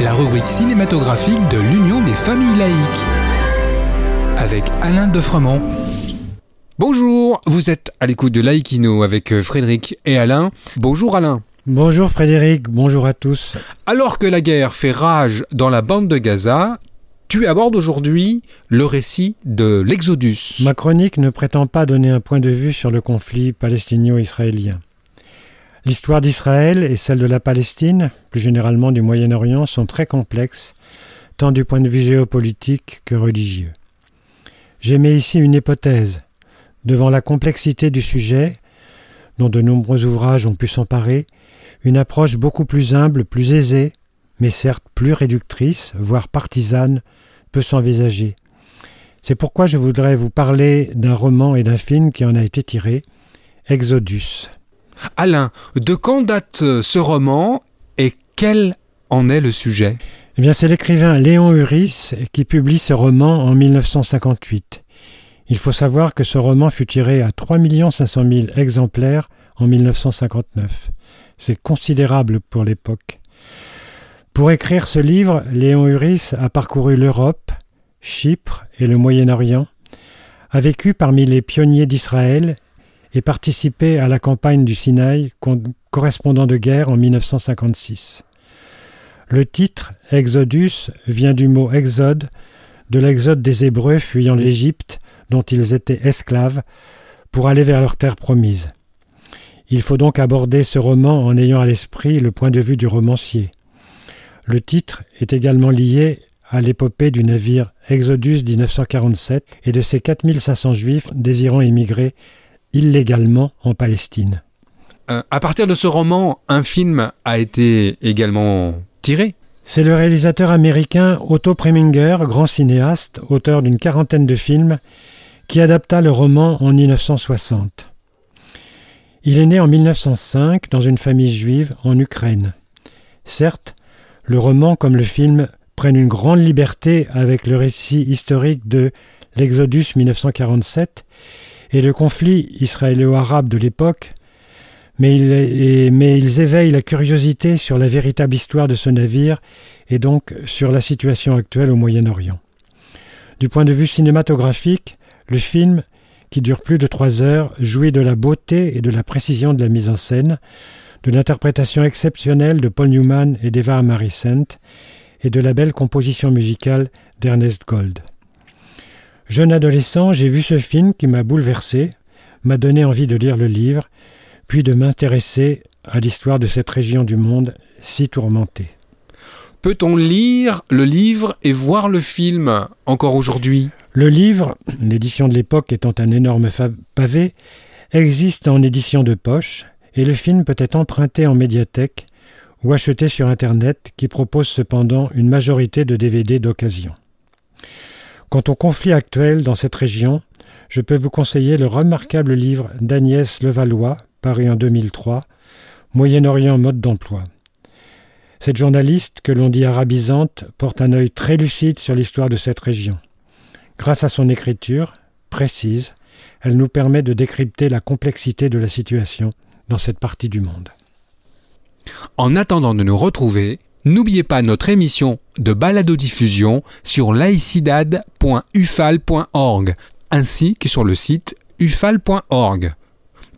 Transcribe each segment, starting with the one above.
La rubrique cinématographique de l'Union des familles laïques. Avec Alain Defremont. Bonjour, vous êtes à l'écoute de Laïkino avec euh, Frédéric et Alain. Bonjour Alain. Bonjour Frédéric, bonjour à tous. Alors que la guerre fait rage dans la bande de Gaza, tu abordes aujourd'hui le récit de l'Exodus. Ma chronique ne prétend pas donner un point de vue sur le conflit palestinio-israélien. L'histoire d'Israël et celle de la Palestine, plus généralement du Moyen-Orient, sont très complexes, tant du point de vue géopolitique que religieux. J'émets ici une hypothèse. Devant la complexité du sujet, dont de nombreux ouvrages ont pu s'emparer, une approche beaucoup plus humble, plus aisée, mais certes plus réductrice, voire partisane, peut s'envisager. C'est pourquoi je voudrais vous parler d'un roman et d'un film qui en a été tiré, Exodus. Alain, de quand date euh, ce roman et quel en est le sujet? Eh bien, c'est l'écrivain Léon Uris qui publie ce roman en 1958. Il faut savoir que ce roman fut tiré à 3 500 000 exemplaires en 1959. C'est considérable pour l'époque. Pour écrire ce livre, Léon Uris a parcouru l'Europe, Chypre et le Moyen-Orient, a vécu parmi les pionniers d'Israël et participé à la campagne du Sinaï correspondant de guerre en 1956. Le titre, Exodus, vient du mot exode, de l'exode des Hébreux fuyant l'Égypte dont ils étaient esclaves pour aller vers leur terre promise. Il faut donc aborder ce roman en ayant à l'esprit le point de vue du romancier. Le titre est également lié à l'épopée du navire Exodus 1947 et de ses 4500 juifs désirant émigrer illégalement en Palestine. Euh, à partir de ce roman, un film a été également tiré C'est le réalisateur américain Otto Preminger, grand cinéaste, auteur d'une quarantaine de films, qui adapta le roman en 1960. Il est né en 1905 dans une famille juive en Ukraine. Certes, le roman comme le film prennent une grande liberté avec le récit historique de l'Exodus 1947 et le conflit israélo-arabe de l'époque, mais, ils éveillent la curiosité sur la véritable histoire de ce navire et donc sur la situation actuelle au Moyen-Orient. Du point de vue cinématographique, le film, qui dure plus de trois heures, jouit de la beauté et de la précision de la mise en scène, de l'interprétation exceptionnelle de Paul Newman et d'Eva Marisent, et de la belle composition musicale d'Ernest Gold. Jeune adolescent, j'ai vu ce film qui m'a bouleversé, m'a donné envie de lire le livre, puis de m'intéresser à l'histoire de cette région du monde si tourmentée. Peut-on lire le livre et voir le film encore aujourd'hui? Le livre, l'édition de l'époque étant un énorme pavé, existe en édition de poche et le film peut être emprunté en médiathèque ou acheté sur Internet qui propose cependant une majorité de DVD d'occasion. Quant au conflit actuel dans cette région, je peux vous conseiller le remarquable livre d'Agnès Levallois, paru en 2003, Moyen-Orient mode d'emploi. Cette journaliste, que l'on dit arabisante, porte un œil très lucide sur l'histoire de cette région. Grâce à son écriture, précise, elle nous permet de décrypter la complexité de la situation dans cette partie du monde. En attendant de nous retrouver, N'oubliez pas notre émission de balado-diffusion sur laicidad.ufal.org ainsi que sur le site ufal.org.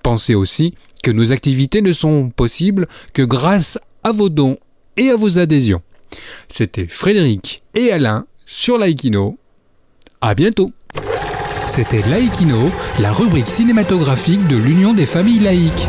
Pensez aussi que nos activités ne sont possibles que grâce à vos dons et à vos adhésions. C'était Frédéric et Alain sur Laïkino. À bientôt. C'était Laïkino, la rubrique cinématographique de l'Union des familles laïques.